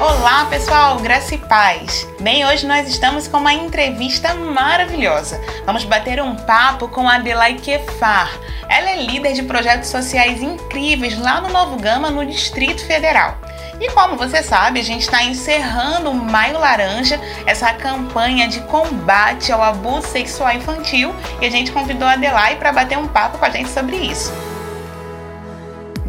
Olá pessoal, graça e paz. Bem, hoje nós estamos com uma entrevista maravilhosa. Vamos bater um papo com a Adelaide Kefar. Ela é líder de projetos sociais incríveis lá no Novo Gama, no Distrito Federal. E como você sabe, a gente está encerrando o Maio Laranja, essa campanha de combate ao abuso sexual infantil, e a gente convidou a Adelaide para bater um papo com a gente sobre isso.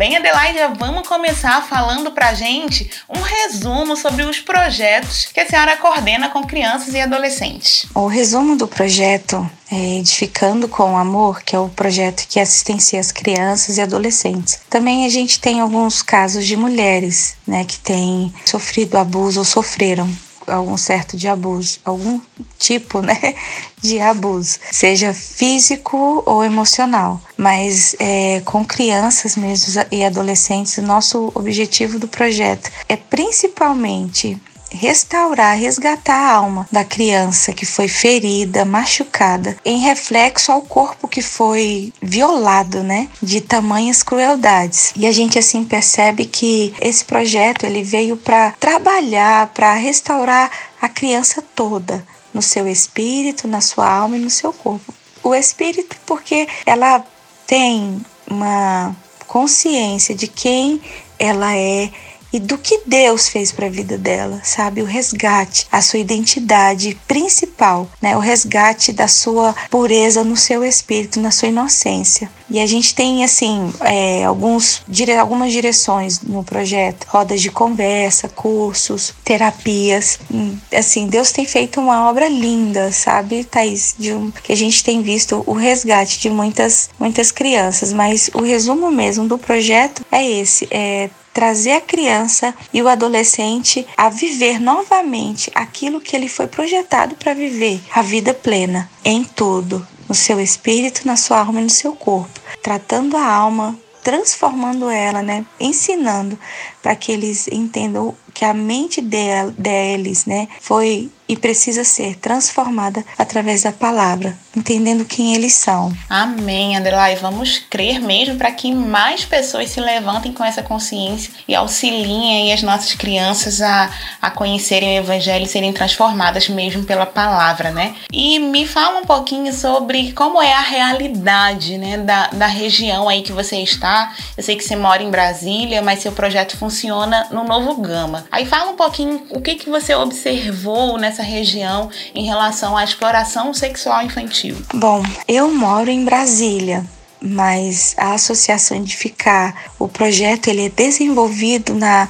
Bem, Adelaide, vamos começar falando para a gente um resumo sobre os projetos que a senhora coordena com crianças e adolescentes. O resumo do projeto é Edificando com Amor, que é o projeto que assistencia as crianças e adolescentes. Também a gente tem alguns casos de mulheres né, que têm sofrido abuso ou sofreram algum certo de abuso, algum tipo, né, de abuso, seja físico ou emocional. Mas é, com crianças mesmo e adolescentes, o nosso objetivo do projeto é principalmente restaurar, resgatar a alma da criança que foi ferida, machucada, em reflexo ao corpo que foi violado, né, de tamanhas crueldades. E a gente assim percebe que esse projeto ele veio para trabalhar, para restaurar a criança toda, no seu espírito, na sua alma e no seu corpo. O espírito porque ela tem uma consciência de quem ela é e do que Deus fez para a vida dela, sabe? O resgate, a sua identidade principal, né? O resgate da sua pureza no seu espírito, na sua inocência. E a gente tem, assim, é, alguns, dire, algumas direções no projeto: rodas de conversa, cursos, terapias. Hum, assim, Deus tem feito uma obra linda, sabe, Thaís? De um, que a gente tem visto o resgate de muitas, muitas crianças. Mas o resumo mesmo do projeto é esse: é trazer a criança e o adolescente a viver novamente aquilo que ele foi projetado para viver, a vida plena em tudo, no seu espírito, na sua alma e no seu corpo, tratando a alma, transformando ela, né, ensinando para que eles entendam que a mente deles, né, foi e precisa ser transformada através da palavra, entendendo quem eles são. Amém, Adelaide. Vamos crer mesmo para que mais pessoas se levantem com essa consciência e auxiliem as nossas crianças a, a conhecerem o Evangelho e serem transformadas mesmo pela palavra, né? E me fala um pouquinho sobre como é a realidade, né, da, da região aí que você está. Eu sei que você mora em Brasília, mas seu projeto funciona no Novo Gama. Aí fala um pouquinho o que, que você observou nessa nessa região em relação à exploração sexual infantil? Bom, eu moro em Brasília, mas a Associação Edificar, o projeto ele é desenvolvido na,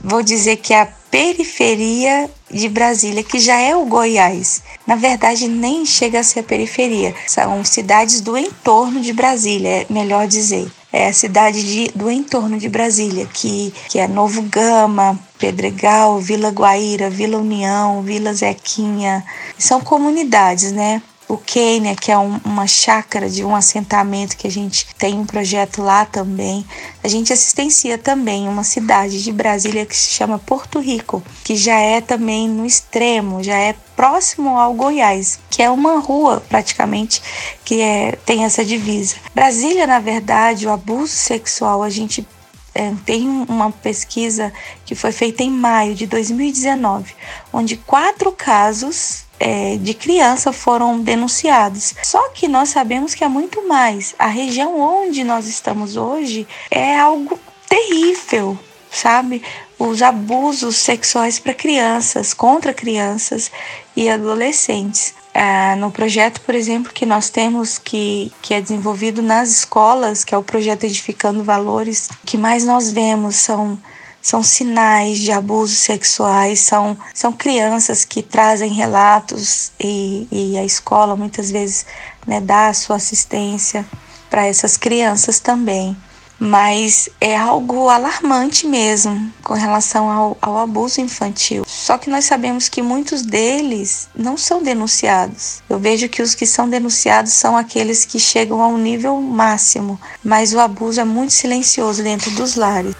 vou dizer que é a periferia de Brasília, que já é o Goiás. Na verdade, nem chega a ser a periferia, são cidades do entorno de Brasília, é melhor dizer é a cidade de, do entorno de Brasília, que, que é Novo Gama, Pedregal, Vila Guaíra, Vila União, Vila Zequinha. São comunidades, né? O Quênia, que é um, uma chácara de um assentamento que a gente tem um projeto lá também. A gente assistencia também uma cidade de Brasília que se chama Porto Rico, que já é também no extremo, já é próximo ao Goiás, que é uma rua praticamente que é, tem essa divisa. Brasília, na verdade, o abuso sexual, a gente é, tem uma pesquisa que foi feita em maio de 2019, onde quatro casos é, de criança foram denunciados. Só que nós sabemos que é muito mais. A região onde nós estamos hoje é algo terrível, sabe? Os abusos sexuais para crianças, contra crianças e adolescentes. É, no projeto, por exemplo, que nós temos que, que é desenvolvido nas escolas, que é o projeto Edificando Valores, que mais nós vemos são são sinais de abusos sexuais, são, são crianças que trazem relatos e, e a escola muitas vezes né, dá a sua assistência para essas crianças também. Mas é algo alarmante mesmo com relação ao, ao abuso infantil. Só que nós sabemos que muitos deles não são denunciados. Eu vejo que os que são denunciados são aqueles que chegam ao nível máximo, mas o abuso é muito silencioso dentro dos lares.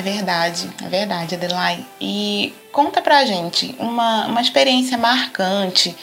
É verdade, é verdade, Adelaide. E conta pra gente uma, uma experiência marcante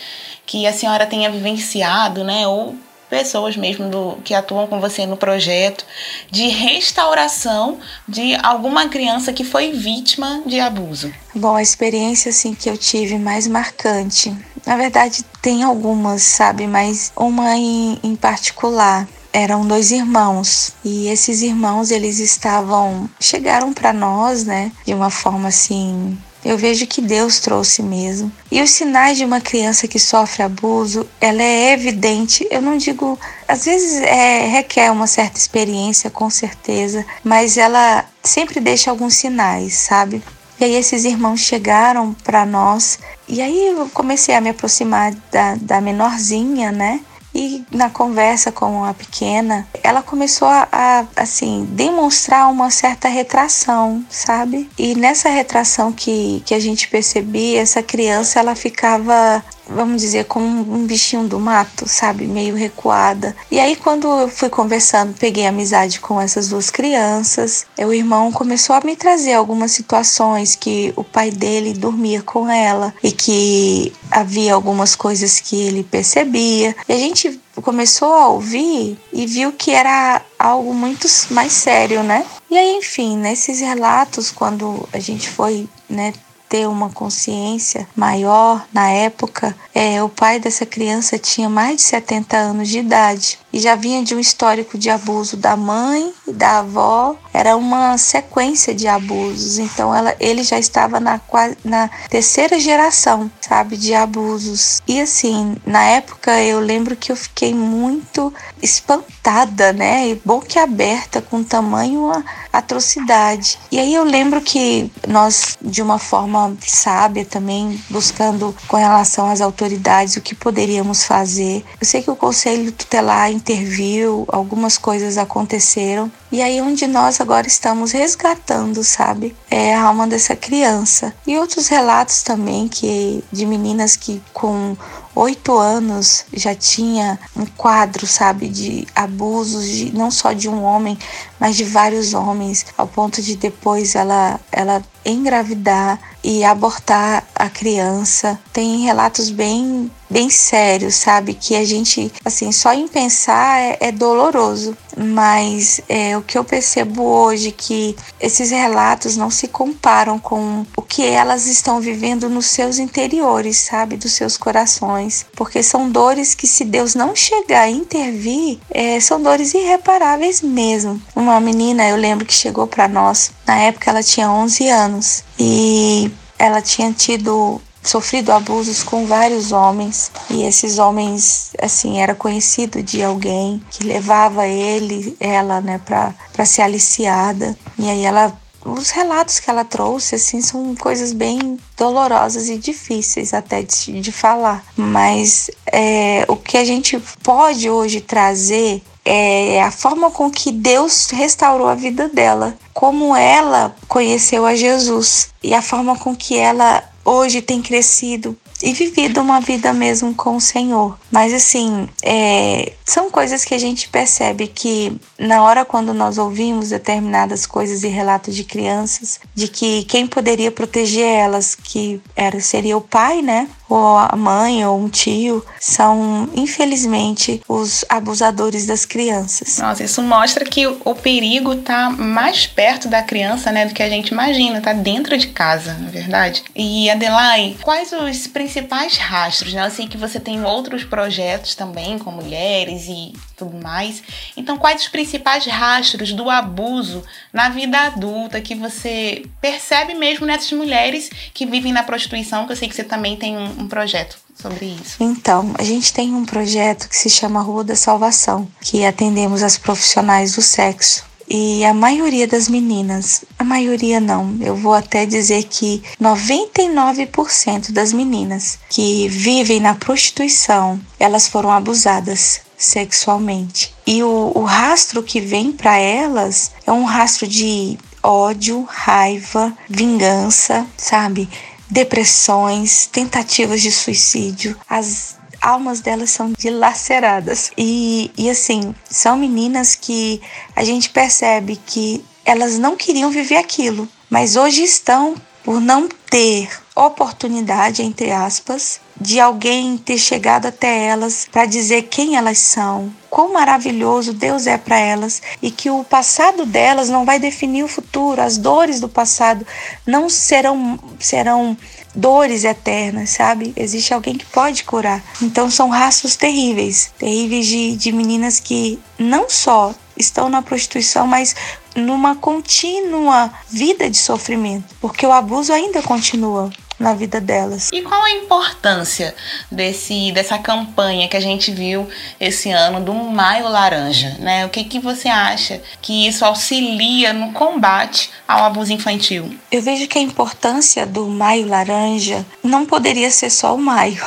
que a senhora tenha vivenciado, né? Ou pessoas mesmo do, que atuam com você no projeto de restauração de alguma criança que foi vítima de abuso? Bom, a experiência assim que eu tive mais marcante, na verdade tem algumas, sabe, mas uma em, em particular eram dois irmãos e esses irmãos eles estavam chegaram para nós, né, de uma forma assim eu vejo que Deus trouxe mesmo. E os sinais de uma criança que sofre abuso, ela é evidente. Eu não digo, às vezes é, requer uma certa experiência, com certeza, mas ela sempre deixa alguns sinais, sabe? E aí esses irmãos chegaram para nós e aí eu comecei a me aproximar da, da menorzinha, né? E na conversa com a pequena, ela começou a, a, assim demonstrar uma certa retração, sabe? E nessa retração que, que a gente percebia, essa criança ela ficava vamos dizer, como um bichinho do mato, sabe? Meio recuada. E aí, quando eu fui conversando, peguei amizade com essas duas crianças, o irmão começou a me trazer algumas situações que o pai dele dormia com ela e que havia algumas coisas que ele percebia. E a gente começou a ouvir e viu que era algo muito mais sério, né? E aí, enfim, nesses relatos, quando a gente foi né, ter uma consciência maior na época, é, o pai dessa criança tinha mais de 70 anos de idade e já vinha de um histórico de abuso da mãe e da avó. Era uma sequência de abusos, então ela, ele já estava na, na terceira geração, sabe, de abusos. E assim, na época eu lembro que eu fiquei muito espantada, né, e boquiaberta com tamanho atrocidade. E aí eu lembro que nós, de uma forma sábia também, buscando com relação às autoridades o que poderíamos fazer. Eu sei que o conselho tutelar interviu, algumas coisas aconteceram. E aí onde nós agora estamos resgatando, sabe? É a alma dessa criança. E outros relatos também que de meninas que com oito anos já tinha um quadro, sabe, de abusos, de, não só de um homem, mas de vários homens, ao ponto de depois ela, ela engravidar e abortar a criança. Tem relatos bem bem sérios, sabe? Que a gente, assim, só em pensar é, é doloroso. Mas é, o que eu percebo hoje que esses relatos não se comparam com o que elas estão vivendo nos seus interiores, sabe? Dos seus corações. Porque são dores que, se Deus não chegar a intervir, é, são dores irreparáveis mesmo. Uma menina, eu lembro que chegou para nós, na época ela tinha 11 anos e ela tinha tido sofrido abusos com vários homens. E esses homens assim era conhecido de alguém que levava ele ela né para para ser aliciada. E aí ela os relatos que ela trouxe assim são coisas bem dolorosas e difíceis até de, de falar. Mas é, o que a gente pode hoje trazer é a forma com que Deus restaurou a vida dela, como ela conheceu a Jesus e a forma com que ela hoje tem crescido e vivido uma vida mesmo com o Senhor. Mas assim, é, são coisas que a gente percebe que na hora quando nós ouvimos determinadas coisas e relatos de crianças, de que quem poderia proteger elas, que era seria o pai, né? Ou a mãe ou um tio, são infelizmente os abusadores das crianças. Nossa, isso mostra que o perigo tá mais perto da criança, né, do que a gente imagina, tá dentro de casa, na é verdade. E Adelaide, quais os principais rastros, né? Assim que você tem outros projetos também com mulheres e tudo mais. Então, quais os principais rastros do abuso na vida adulta que você percebe mesmo nessas mulheres que vivem na prostituição? Que eu sei que você também tem um, um projeto sobre isso. Então, a gente tem um projeto que se chama Rua da Salvação, que atendemos as profissionais do sexo. E a maioria das meninas, a maioria não, eu vou até dizer que 99% das meninas que vivem na prostituição, elas foram abusadas sexualmente. E o, o rastro que vem para elas é um rastro de ódio, raiva, vingança, sabe? Depressões, tentativas de suicídio. As almas delas são dilaceradas. E, e assim, são meninas que a gente percebe que elas não queriam viver aquilo, mas hoje estão por não ter oportunidade, entre aspas, de alguém ter chegado até elas para dizer quem elas são, quão maravilhoso Deus é para elas e que o passado delas não vai definir o futuro, as dores do passado não serão serão dores eternas, sabe? Existe alguém que pode curar. Então são rastros terríveis, terríveis de, de meninas que não só estão na prostituição, mas numa contínua vida de sofrimento, porque o abuso ainda continua na vida delas. E qual a importância desse dessa campanha que a gente viu esse ano do Maio Laranja, né? O que que você acha que isso auxilia no combate ao abuso infantil? Eu vejo que a importância do Maio Laranja não poderia ser só o maio.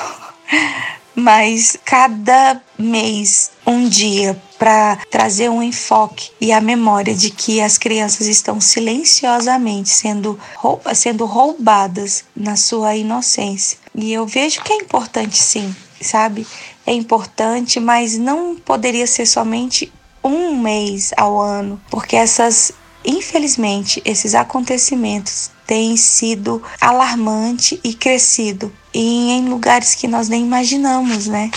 Mas cada mês, um dia para trazer um enfoque e a memória de que as crianças estão silenciosamente sendo, sendo roubadas na sua inocência. E eu vejo que é importante sim, sabe? É importante, mas não poderia ser somente um mês ao ano, porque essas, infelizmente, esses acontecimentos têm sido alarmante e crescido e em lugares que nós nem imaginamos, né?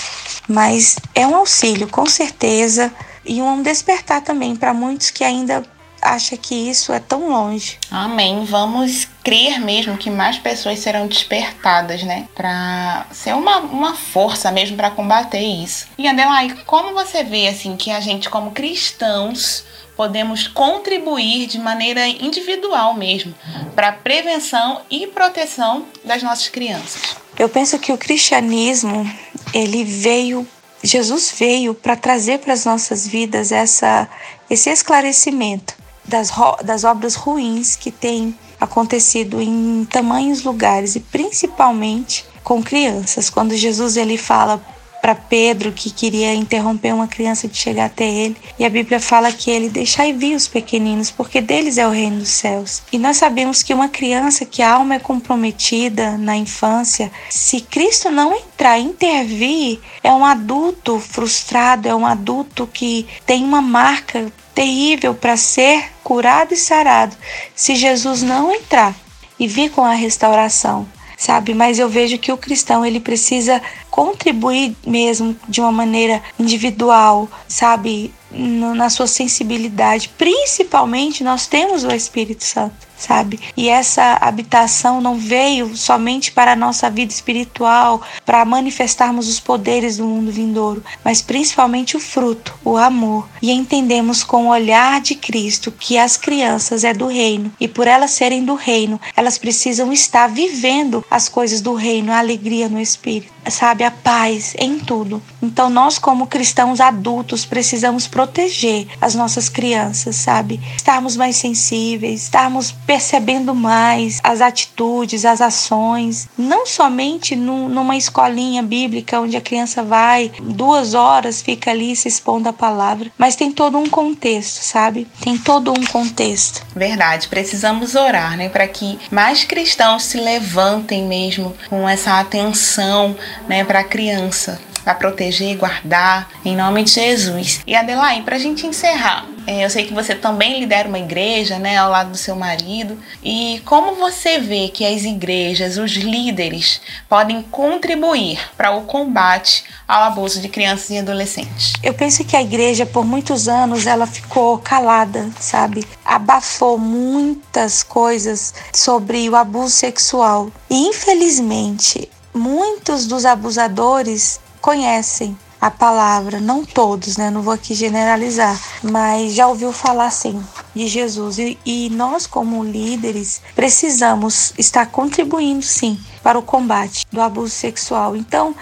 Mas é um auxílio, com certeza, e um despertar também para muitos que ainda acham que isso é tão longe. Amém. Vamos crer mesmo que mais pessoas serão despertadas, né? Para ser uma, uma força mesmo para combater isso. E Adelaide, como você vê assim que a gente como cristãos podemos contribuir de maneira individual mesmo para a prevenção e proteção das nossas crianças? Eu penso que o cristianismo, ele veio, Jesus veio para trazer para as nossas vidas essa, esse esclarecimento das, das obras ruins que têm acontecido em tamanhos lugares e principalmente com crianças. Quando Jesus ele fala para Pedro que queria interromper uma criança de chegar até ele. E a Bíblia fala que ele deixai vir os pequeninos, porque deles é o reino dos céus. E nós sabemos que uma criança que a alma é comprometida na infância, se Cristo não entrar, intervir, é um adulto frustrado, é um adulto que tem uma marca terrível para ser curado e sarado. Se Jesus não entrar e vir com a restauração, sabe? Mas eu vejo que o cristão ele precisa contribuir mesmo de uma maneira individual, sabe? Na sua sensibilidade. Principalmente nós temos o Espírito Santo sabe? E essa habitação não veio somente para a nossa vida espiritual, para manifestarmos os poderes do mundo vindouro, mas principalmente o fruto, o amor. E entendemos com o olhar de Cristo que as crianças é do reino e por elas serem do reino, elas precisam estar vivendo as coisas do reino, a alegria no espírito, sabe? A paz em tudo. Então nós como cristãos adultos precisamos proteger as nossas crianças, sabe? Estarmos mais sensíveis, estarmos percebendo mais as atitudes, as ações, não somente no, numa escolinha bíblica onde a criança vai duas horas, fica ali se expondo a palavra, mas tem todo um contexto, sabe? Tem todo um contexto. Verdade, precisamos orar, né, para que mais cristãos se levantem mesmo com essa atenção, né, para a criança para proteger e guardar, em nome de Jesus. E Adelaide, para a gente encerrar, é, eu sei que você também lidera uma igreja, né, ao lado do seu marido. E como você vê que as igrejas, os líderes, podem contribuir para o combate ao abuso de crianças e adolescentes? Eu penso que a igreja, por muitos anos, ela ficou calada, sabe? Abafou muitas coisas sobre o abuso sexual. E infelizmente, muitos dos abusadores conhecem a palavra, não todos, né? Não vou aqui generalizar, mas já ouviu falar sim de Jesus e, e nós como líderes precisamos estar contribuindo sim para o combate do abuso sexual. Então,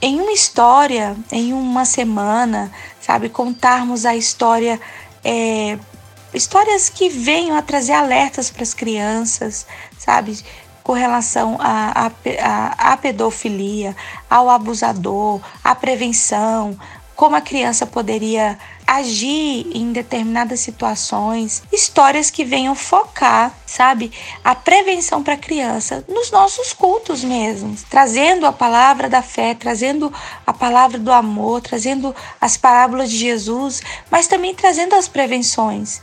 em uma história, em uma semana, sabe, contarmos a história é, histórias que venham a trazer alertas para as crianças, sabe? Com relação à, à pedofilia, ao abusador, à prevenção, como a criança poderia agir em determinadas situações, histórias que venham focar, sabe, a prevenção para a criança nos nossos cultos mesmo, trazendo a palavra da fé, trazendo a palavra do amor, trazendo as parábolas de Jesus, mas também trazendo as prevenções.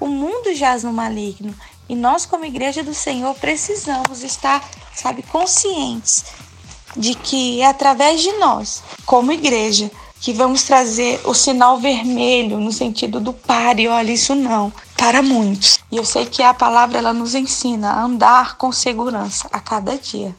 O mundo jaz no maligno E nós, como igreja do Senhor, precisamos estar, sabe, conscientes de que é através de nós, como igreja, que vamos trazer o sinal vermelho no sentido do pare, olha, isso não, para muitos. E eu sei que a palavra ela nos ensina a andar com segurança a cada dia.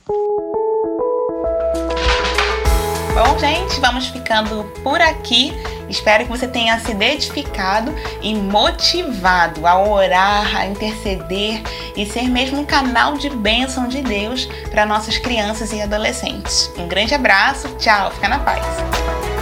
Bom, gente, vamos ficando por aqui. Espero que você tenha se edificado e motivado a orar, a interceder e ser mesmo um canal de bênção de Deus para nossas crianças e adolescentes. Um grande abraço, tchau, fica na paz.